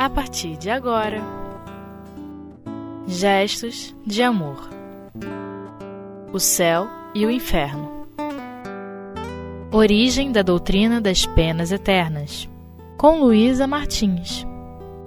a partir de agora. Gestos de amor. O céu e o inferno. Origem da doutrina das penas eternas. Com Luísa Martins.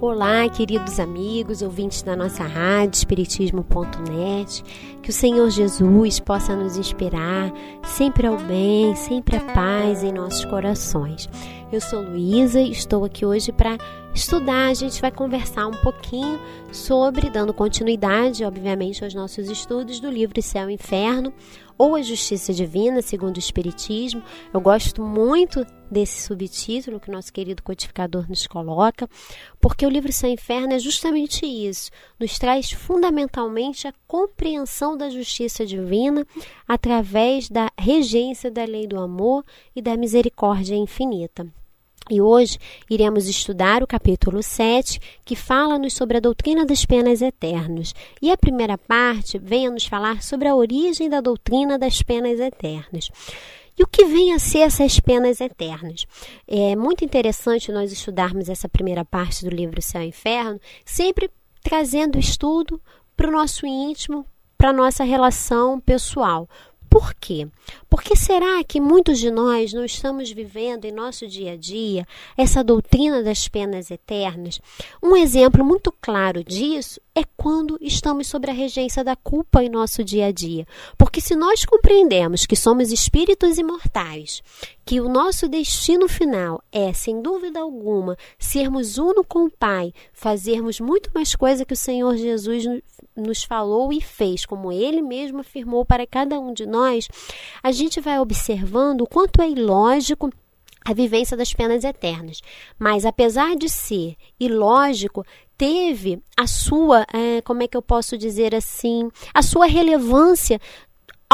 Olá, queridos amigos, ouvintes da nossa rádio espiritismo.net. Que o Senhor Jesus possa nos inspirar sempre ao bem, sempre a paz em nossos corações. Eu sou Luísa e estou aqui hoje para estudar. A gente vai conversar um pouquinho sobre, dando continuidade, obviamente, aos nossos estudos do livro Céu e Inferno ou a Justiça Divina, segundo o Espiritismo. Eu gosto muito desse subtítulo que nosso querido codificador nos coloca, porque o livro e Inferno é justamente isso, nos traz fundamentalmente a compreensão da justiça divina através da regência da lei do amor e da misericórdia infinita. E hoje iremos estudar o capítulo 7, que fala-nos sobre a doutrina das penas eternas. E a primeira parte vem a nos falar sobre a origem da doutrina das penas eternas. E o que vem a ser essas penas eternas? É muito interessante nós estudarmos essa primeira parte do livro Céu e Inferno, sempre trazendo estudo para o nosso íntimo, para a nossa relação pessoal. Por quê? Porque será que muitos de nós não estamos vivendo em nosso dia a dia essa doutrina das penas eternas? Um exemplo muito claro disso é quando estamos sobre a regência da culpa em nosso dia a dia. Porque se nós compreendemos que somos espíritos imortais, que o nosso destino final é, sem dúvida alguma, sermos uno com o Pai, fazermos muito mais coisa que o Senhor Jesus nos falou e fez, como ele mesmo afirmou para cada um de nós, a gente vai observando o quanto é ilógico a vivência das penas eternas. Mas apesar de ser ilógico, teve a sua, é, como é que eu posso dizer assim, a sua relevância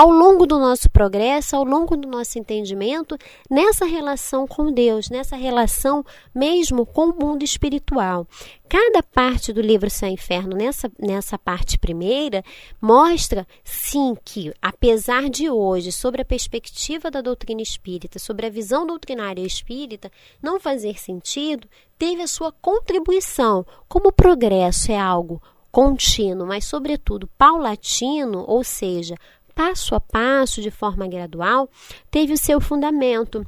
ao longo do nosso progresso, ao longo do nosso entendimento, nessa relação com Deus, nessa relação mesmo com o mundo espiritual. Cada parte do livro Céu e Inferno, nessa, nessa parte primeira, mostra, sim, que, apesar de hoje, sobre a perspectiva da doutrina espírita, sobre a visão doutrinária espírita, não fazer sentido, teve a sua contribuição. Como o progresso é algo contínuo, mas, sobretudo, paulatino, ou seja, passo a passo, de forma gradual, teve o seu fundamento.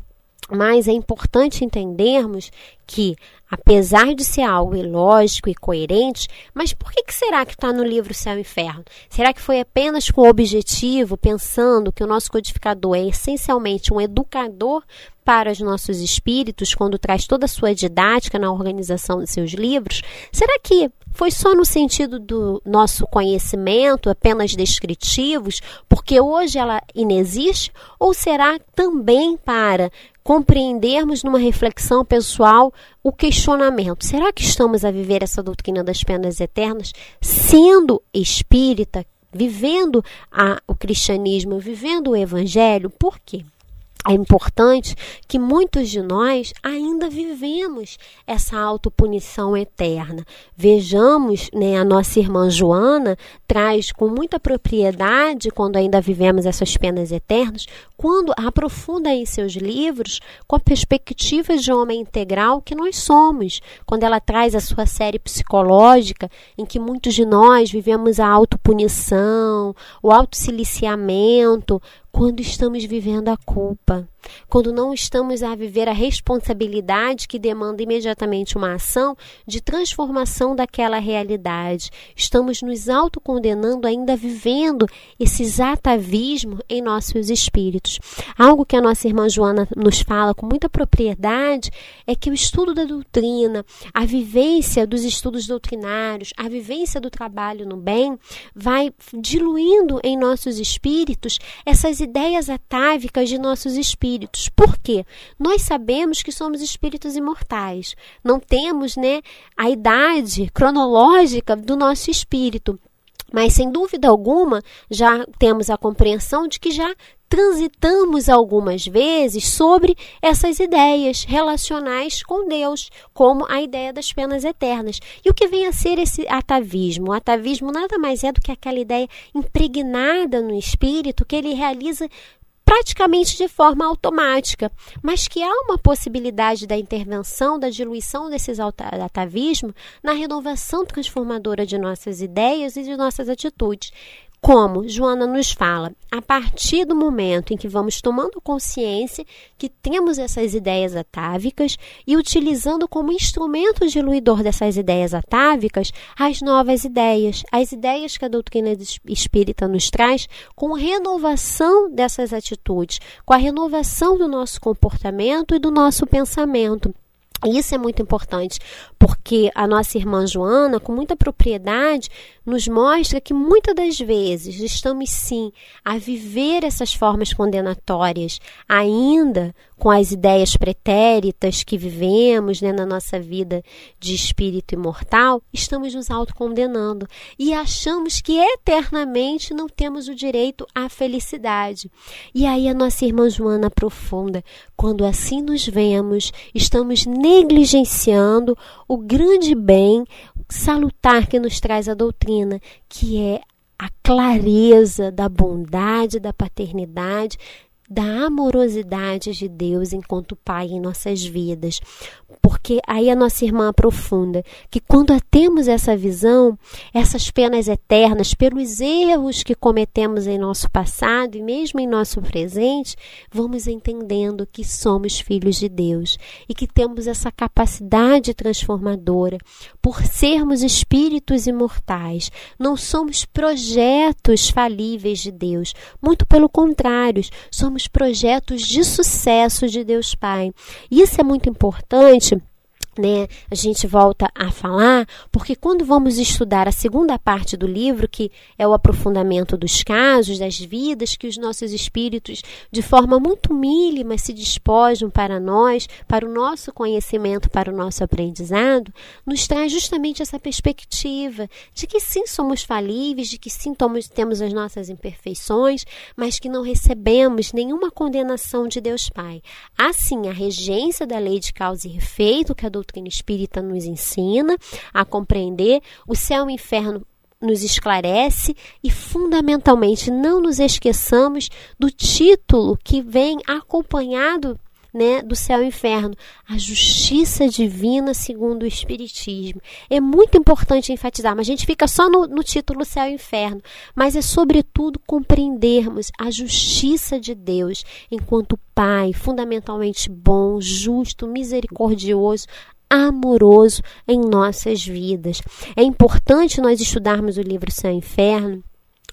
Mas é importante entendermos que, apesar de ser algo ilógico e coerente, mas por que, que será que está no livro Céu e Inferno? Será que foi apenas com o objetivo, pensando que o nosso codificador é essencialmente um educador para os nossos espíritos, quando traz toda a sua didática na organização de seus livros? Será que foi só no sentido do nosso conhecimento, apenas descritivos, porque hoje ela inexiste? Ou será também para compreendermos numa reflexão pessoal o questionamento: será que estamos a viver essa doutrina das penas eternas sendo espírita, vivendo a, o cristianismo, vivendo o evangelho? Por quê? É importante que muitos de nós ainda vivemos essa autopunição eterna. Vejamos, né, a nossa irmã Joana traz com muita propriedade, quando ainda vivemos essas penas eternas, quando aprofunda em seus livros com a perspectiva de homem integral que nós somos. Quando ela traz a sua série psicológica, em que muitos de nós vivemos a autopunição, o autossiliciamento, quando estamos vivendo a culpa, quando não estamos a viver a responsabilidade que demanda imediatamente uma ação de transformação daquela realidade. Estamos nos autocondenando, ainda vivendo esse atavismo em nossos espíritos. Algo que a nossa irmã Joana nos fala com muita propriedade é que o estudo da doutrina, a vivência dos estudos doutrinários, a vivência do trabalho no bem, vai diluindo em nossos espíritos essas ideias atávicas de nossos espíritos. Por quê? Nós sabemos que somos espíritos imortais. Não temos, né, a idade cronológica do nosso espírito. Mas sem dúvida alguma, já temos a compreensão de que já transitamos algumas vezes sobre essas ideias relacionais com Deus, como a ideia das penas eternas. E o que vem a ser esse atavismo? O atavismo nada mais é do que aquela ideia impregnada no espírito que ele realiza praticamente de forma automática, mas que há uma possibilidade da intervenção, da diluição desses atavismos na renovação transformadora de nossas ideias e de nossas atitudes. Como Joana nos fala, a partir do momento em que vamos tomando consciência que temos essas ideias atávicas e utilizando como instrumento diluidor dessas ideias atávicas as novas ideias, as ideias que a doutrina espírita nos traz, com renovação dessas atitudes, com a renovação do nosso comportamento e do nosso pensamento. Isso é muito importante, porque a nossa irmã Joana, com muita propriedade, nos mostra que muitas das vezes estamos sim a viver essas formas condenatórias, ainda com as ideias pretéritas que vivemos né, na nossa vida de espírito imortal, estamos nos autocondenando e achamos que eternamente não temos o direito à felicidade. E aí a nossa irmã Joana aprofunda: quando assim nos vemos, estamos negligenciando o grande bem salutar que nos traz a doutrina, que é a clareza da bondade, da paternidade, da amorosidade de Deus enquanto Pai em nossas vidas. Porque aí a nossa irmã aprofunda que quando temos essa visão, essas penas eternas pelos erros que cometemos em nosso passado e mesmo em nosso presente, vamos entendendo que somos filhos de Deus e que temos essa capacidade transformadora por sermos espíritos imortais. Não somos projetos falíveis de Deus, muito pelo contrário, somos projetos de sucesso de Deus Pai. Isso é muito importante né, a gente volta a falar, porque quando vamos estudar a segunda parte do livro, que é o aprofundamento dos casos, das vidas que os nossos espíritos, de forma muito mínima, se despojam para nós, para o nosso conhecimento, para o nosso aprendizado, nos traz justamente essa perspectiva de que sim somos falíveis, de que sim temos as nossas imperfeições, mas que não recebemos nenhuma condenação de Deus Pai. Assim, a regência da lei de causa e efeito que a doutrina espírita nos ensina a compreender, o céu e o inferno nos esclarece e, fundamentalmente, não nos esqueçamos do título que vem acompanhado né, do céu e inferno, a justiça divina segundo o Espiritismo. É muito importante enfatizar, mas a gente fica só no, no título céu e inferno, mas é sobretudo compreendermos a justiça de Deus enquanto Pai, fundamentalmente bom, justo, misericordioso, amoroso em nossas vidas. É importante nós estudarmos o livro Céu e Inferno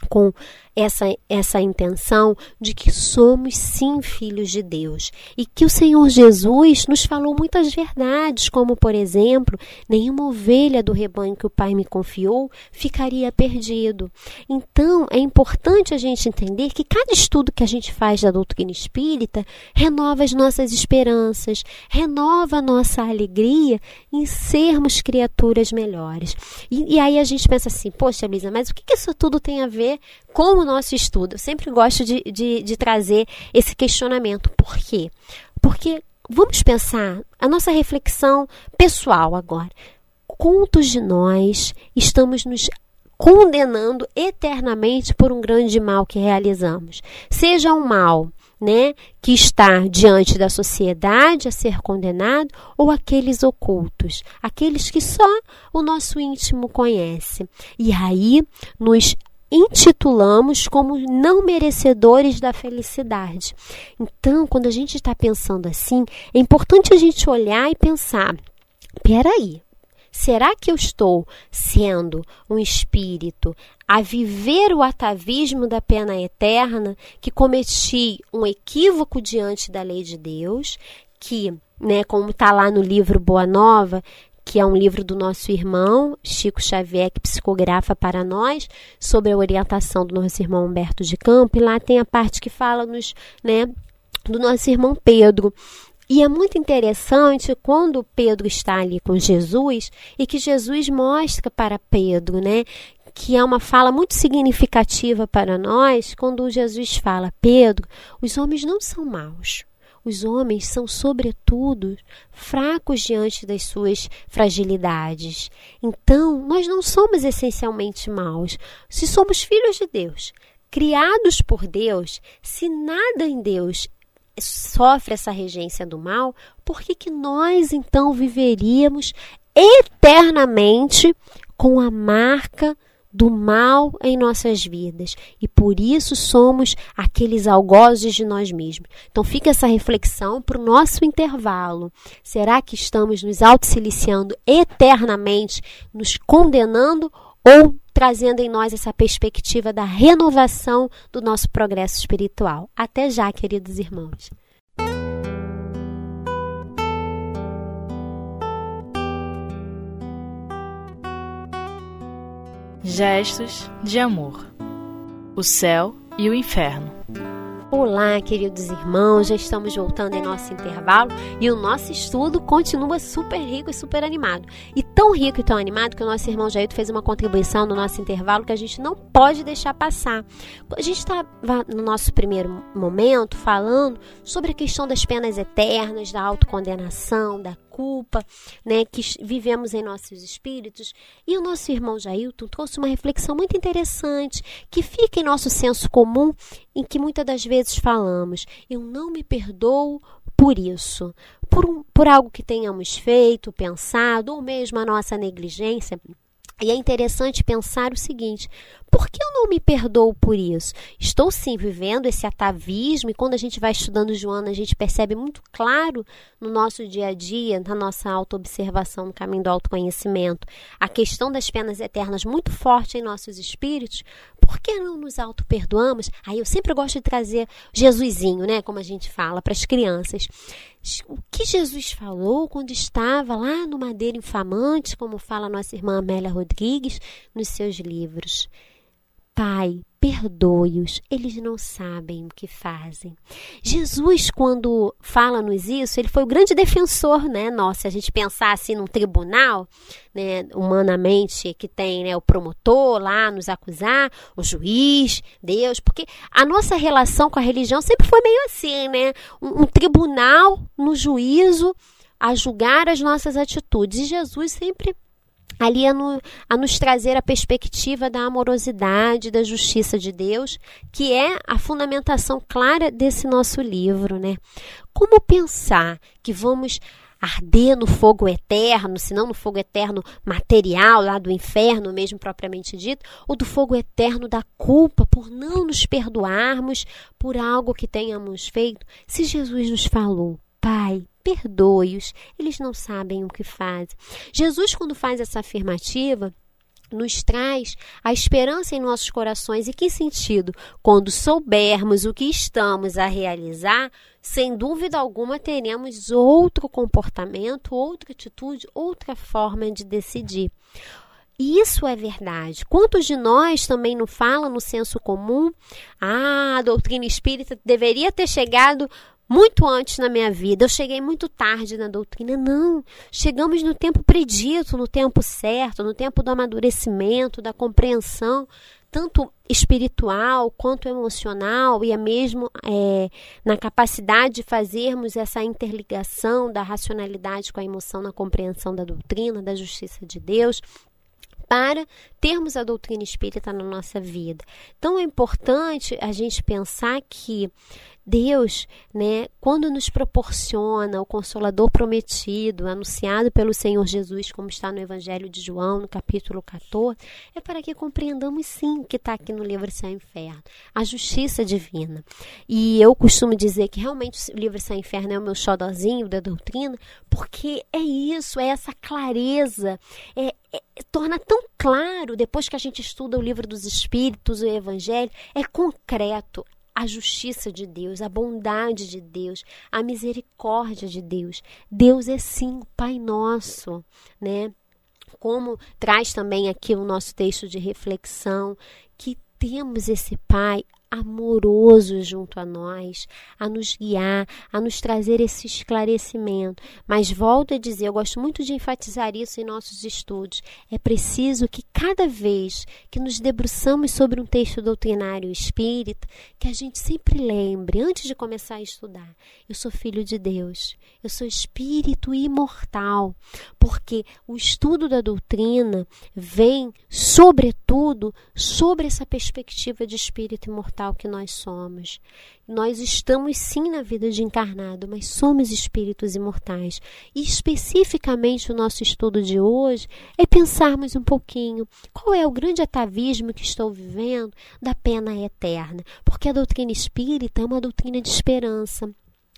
com essa, essa intenção de que somos sim filhos de Deus e que o Senhor Jesus nos falou muitas verdades, como por exemplo, nenhuma ovelha do rebanho que o Pai me confiou ficaria perdido. Então é importante a gente entender que cada estudo que a gente faz da doutrina espírita renova as nossas esperanças, renova a nossa alegria em sermos criaturas melhores. E, e aí a gente pensa assim, poxa, Lisa, mas o que isso tudo tem a ver com o nosso estudo. Eu sempre gosto de, de, de trazer esse questionamento. Por quê? Porque vamos pensar a nossa reflexão pessoal agora. Quantos de nós estamos nos condenando eternamente por um grande mal que realizamos? Seja um mal né, que está diante da sociedade a ser condenado, ou aqueles ocultos, aqueles que só o nosso íntimo conhece. E aí nos intitulamos como não merecedores da felicidade. Então, quando a gente está pensando assim, é importante a gente olhar e pensar: peraí, será que eu estou sendo um espírito a viver o atavismo da pena eterna, que cometi um equívoco diante da lei de Deus, que, né, como está lá no livro Boa Nova, que é um livro do nosso irmão Chico Xavier, que psicografa para nós, sobre a orientação do nosso irmão Humberto de Campo, e lá tem a parte que fala-nos né, do nosso irmão Pedro. E é muito interessante quando Pedro está ali com Jesus e que Jesus mostra para Pedro, né, que é uma fala muito significativa para nós, quando Jesus fala: Pedro, os homens não são maus. Os homens são, sobretudo, fracos diante das suas fragilidades. Então, nós não somos essencialmente maus. Se somos filhos de Deus, criados por Deus, se nada em Deus sofre essa regência do mal, por que, que nós então viveríamos eternamente com a marca do mal em nossas vidas e por isso somos aqueles algozes de nós mesmos. Então fica essa reflexão para o nosso intervalo. Será que estamos nos autossiliciando eternamente, nos condenando ou trazendo em nós essa perspectiva da renovação do nosso progresso espiritual? Até já, queridos irmãos. Gestos de amor. O céu e o inferno. Olá, queridos irmãos, já estamos voltando em nosso intervalo e o nosso estudo continua super rico e super animado. E tão rico e tão animado que o nosso irmão Jair fez uma contribuição no nosso intervalo que a gente não pode deixar passar. A gente estava no nosso primeiro momento falando sobre a questão das penas eternas, da autocondenação, da culpa, né, que vivemos em nossos espíritos. E o nosso irmão Jailton trouxe uma reflexão muito interessante que fica em nosso senso comum, em que muitas das vezes falamos: eu não me perdoo por isso, por, um, por algo que tenhamos feito, pensado, ou mesmo a nossa negligência. E é interessante pensar o seguinte: por que eu não me perdoo por isso? Estou sim vivendo esse atavismo, e quando a gente vai estudando Joana, a gente percebe muito claro no nosso dia a dia, na nossa autoobservação, no caminho do autoconhecimento, a questão das penas eternas muito forte em nossos espíritos. Por que não nos auto-perdoamos? Aí eu sempre gosto de trazer Jesusinho, né? Como a gente fala para as crianças. O que Jesus falou quando estava lá no Madeira Infamante, como fala nossa irmã Amélia Rodrigues nos seus livros? Pai, perdoe-os, eles não sabem o que fazem. Jesus, quando fala-nos isso, ele foi o grande defensor, né? Nossa, se a gente pensar assim num tribunal, né, humanamente, que tem né, o promotor lá nos acusar, o juiz, Deus, porque a nossa relação com a religião sempre foi meio assim, né? Um, um tribunal no juízo a julgar as nossas atitudes. E Jesus sempre ali a, no, a, nos trazer a perspectiva da amorosidade, da justiça de Deus, que é a fundamentação clara desse nosso livro, né? Como pensar que vamos arder no fogo eterno, se não no fogo eterno material lá do inferno, mesmo propriamente dito, ou do fogo eterno da culpa por não nos perdoarmos por algo que tenhamos feito? Se Jesus nos falou, Pai, perdoe-os, eles não sabem o que fazem. Jesus, quando faz essa afirmativa, nos traz a esperança em nossos corações. E que sentido? Quando soubermos o que estamos a realizar, sem dúvida alguma teremos outro comportamento, outra atitude, outra forma de decidir. E isso é verdade. Quantos de nós também não falam no senso comum? Ah, a doutrina espírita deveria ter chegado muito antes na minha vida. Eu cheguei muito tarde na doutrina. Não. Chegamos no tempo predito, no tempo certo, no tempo do amadurecimento, da compreensão, tanto espiritual quanto emocional, e é mesmo é, na capacidade de fazermos essa interligação da racionalidade com a emoção na compreensão da doutrina, da justiça de Deus para termos a doutrina espírita na nossa vida. Então é importante a gente pensar que Deus, né, quando nos proporciona o consolador prometido, anunciado pelo Senhor Jesus, como está no Evangelho de João, no capítulo 14, é para que compreendamos sim o que está aqui no livro Céu Inferno, a justiça divina. E eu costumo dizer que realmente o livro Céu Inferno é o meu xodozinho da doutrina, porque é isso, é essa clareza, é, é, torna tão claro, depois que a gente estuda o livro dos Espíritos, o Evangelho, é concreto, a justiça de Deus, a bondade de Deus, a misericórdia de Deus. Deus é sim Pai nosso, né? Como traz também aqui o nosso texto de reflexão, que temos esse Pai amoroso junto a nós, a nos guiar, a nos trazer esse esclarecimento. Mas volto a dizer, eu gosto muito de enfatizar isso em nossos estudos. É preciso que cada vez que nos debruçamos sobre um texto doutrinário espírita, que a gente sempre lembre, antes de começar a estudar, eu sou filho de Deus, eu sou espírito imortal, porque o estudo da doutrina vem, sobretudo, sobre essa perspectiva de espírito imortal que nós somos. Nós estamos sim na vida de encarnado, mas somos espíritos imortais. E especificamente o nosso estudo de hoje é pensarmos um pouquinho qual é o grande atavismo que estou vivendo da pena eterna. Porque a doutrina espírita é uma doutrina de esperança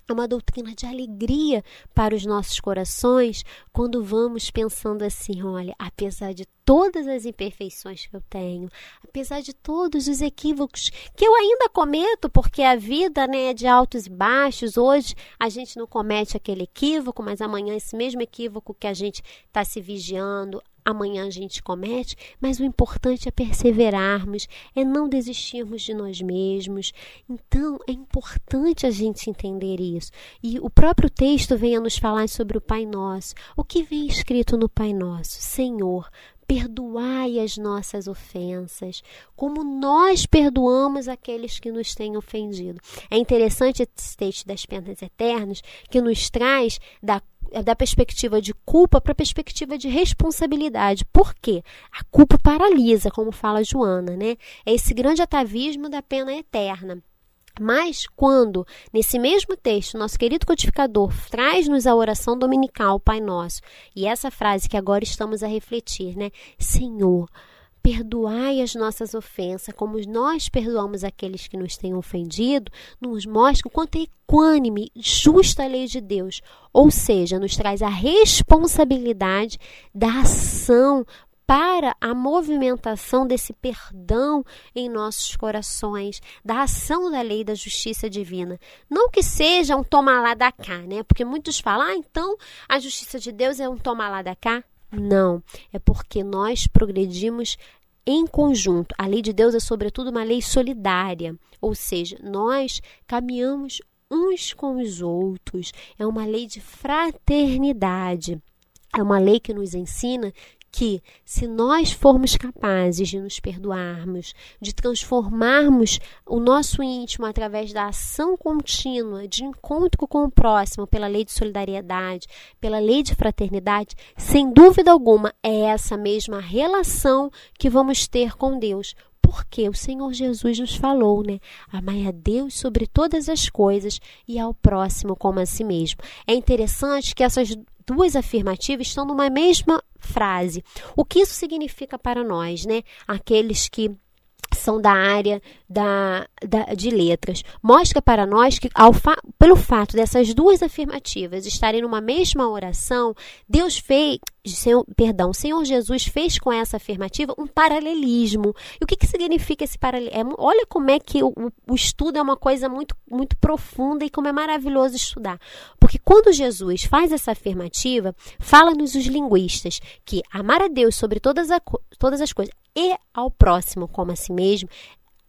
é uma doutrina de alegria para os nossos corações quando vamos pensando assim: olha, apesar de todas as imperfeições que eu tenho, apesar de todos os equívocos que eu ainda cometo, porque a vida né, é de altos e baixos, hoje a gente não comete aquele equívoco, mas amanhã esse mesmo equívoco que a gente está se vigiando, amanhã a gente comete, mas o importante é perseverarmos, é não desistirmos de nós mesmos. Então, é importante a gente entender isso. E o próprio texto vem a nos falar sobre o Pai Nosso. O que vem escrito no Pai Nosso? Senhor, perdoai as nossas ofensas, como nós perdoamos aqueles que nos têm ofendido. É interessante esse texto das penas eternas que nos traz da da perspectiva de culpa para a perspectiva de responsabilidade. Por quê? A culpa paralisa, como fala Joana, né? É esse grande atavismo da pena eterna. Mas quando, nesse mesmo texto, nosso querido codificador traz-nos a oração dominical, Pai Nosso, e essa frase que agora estamos a refletir, né? Senhor, perdoai as nossas ofensas, como nós perdoamos aqueles que nos têm ofendido, nos mostra o quanto é equânime, justa a lei de Deus. Ou seja, nos traz a responsabilidade da ação para a movimentação desse perdão em nossos corações, da ação da lei da justiça divina. Não que seja um tomar lá da cá, né? Porque muitos falam, ah, então a justiça de Deus é um tomar lá da cá. Não, é porque nós progredimos em conjunto. A lei de Deus é, sobretudo, uma lei solidária, ou seja, nós caminhamos uns com os outros. É uma lei de fraternidade. É uma lei que nos ensina que, se nós formos capazes de nos perdoarmos, de transformarmos o nosso íntimo através da ação contínua, de encontro com o próximo, pela lei de solidariedade, pela lei de fraternidade, sem dúvida alguma é essa mesma relação que vamos ter com Deus. Porque o Senhor Jesus nos falou, né? Amai a Deus sobre todas as coisas e ao próximo como a si mesmo. É interessante que essas duas afirmativas estão numa mesma frase. O que isso significa para nós, né? Aqueles que são da área da, da, de letras. Mostra para nós que, fa pelo fato dessas duas afirmativas estarem numa mesma oração, Deus fez, Senhor, perdão, Senhor Jesus fez com essa afirmativa um paralelismo. E o que, que significa esse paralelismo? É, olha como é que o, o estudo é uma coisa muito, muito profunda e como é maravilhoso estudar. Porque quando Jesus faz essa afirmativa, fala-nos os linguistas que amar a Deus sobre todas, a, todas as coisas e ao próximo como a si mesmo,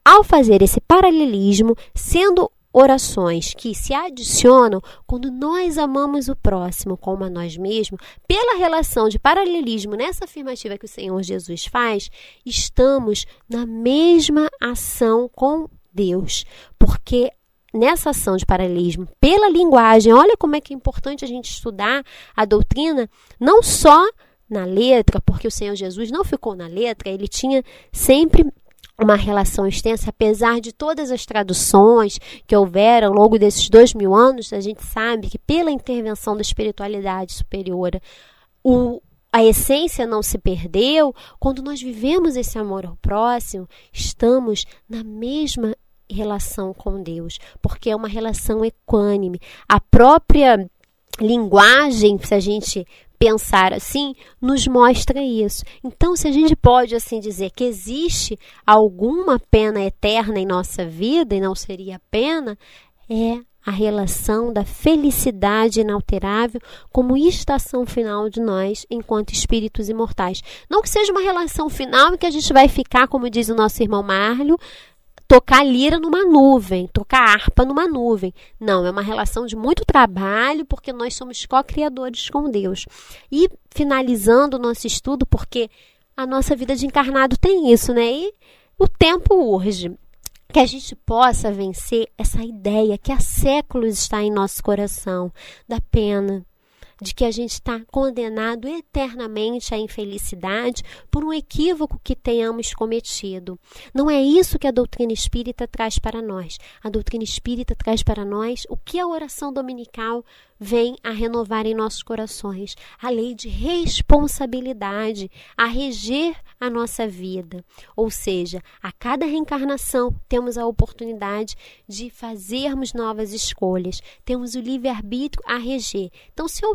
ao fazer esse paralelismo, sendo orações que se adicionam quando nós amamos o próximo como a nós mesmos, pela relação de paralelismo nessa afirmativa que o Senhor Jesus faz, estamos na mesma ação com Deus, porque nessa ação de paralelismo, pela linguagem, olha como é que é importante a gente estudar a doutrina, não só na letra, porque o Senhor Jesus não ficou na letra, ele tinha sempre uma relação extensa, apesar de todas as traduções que houveram ao longo desses dois mil anos, a gente sabe que pela intervenção da espiritualidade superior, o, a essência não se perdeu. Quando nós vivemos esse amor ao próximo, estamos na mesma relação com Deus, porque é uma relação equânime. A própria linguagem, se a gente pensar assim, nos mostra isso. Então, se a gente pode assim dizer que existe alguma pena eterna em nossa vida e não seria pena, é a relação da felicidade inalterável como estação final de nós enquanto espíritos imortais. Não que seja uma relação final em que a gente vai ficar, como diz o nosso irmão Marlio, tocar lira numa nuvem, tocar harpa numa nuvem. Não, é uma relação de muito trabalho, porque nós somos co-criadores com Deus. E finalizando o nosso estudo, porque a nossa vida de encarnado tem isso, né? E o tempo urge. Que a gente possa vencer essa ideia que há séculos está em nosso coração da pena, de que a gente está condenado eternamente à infelicidade por um equívoco que tenhamos cometido. Não é isso que a doutrina espírita traz para nós. A doutrina espírita traz para nós o que a oração dominical vem a renovar em nossos corações a lei de responsabilidade a reger a nossa vida. Ou seja, a cada reencarnação temos a oportunidade de fazermos novas escolhas, temos o livre-arbítrio a reger. Então, se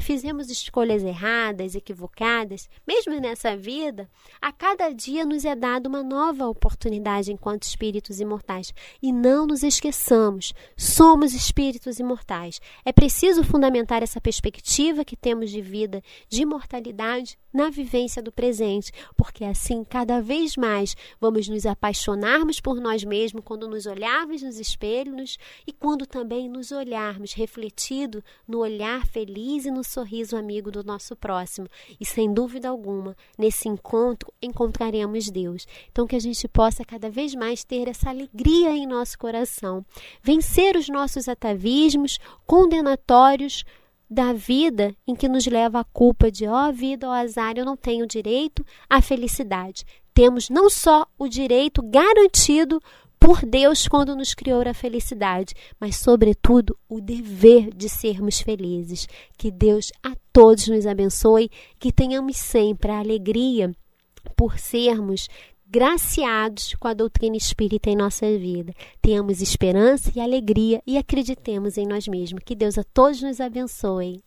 fizemos escolhas erradas, equivocadas, mesmo nessa vida, a cada dia nos é dada uma nova oportunidade enquanto espíritos imortais. E não nos esqueçamos, somos espíritos imortais. É preciso fundamentar essa perspectiva que temos de vida, de imortalidade, na vivência do presente, porque assim, cada vez mais, vamos nos apaixonarmos por nós mesmos quando nos olharmos nos espelhos e quando também nos olharmos refletido no olhar feliz e no sorriso amigo do nosso próximo. E sem dúvida alguma, nesse encontro encontraremos Deus. Então, que a gente possa cada vez mais ter essa alegria em nosso coração, vencer os nossos atavismos condenatórios da vida em que nos leva a culpa de ó oh, vida, ó oh, azar, eu não tenho direito à felicidade. Temos não só o direito garantido por Deus quando nos criou a felicidade, mas sobretudo o dever de sermos felizes. Que Deus a todos nos abençoe, que tenhamos sempre a alegria por sermos graciados com a doutrina espírita em nossa vida. Tenhamos esperança e alegria e acreditemos em nós mesmos. Que Deus a todos nos abençoe.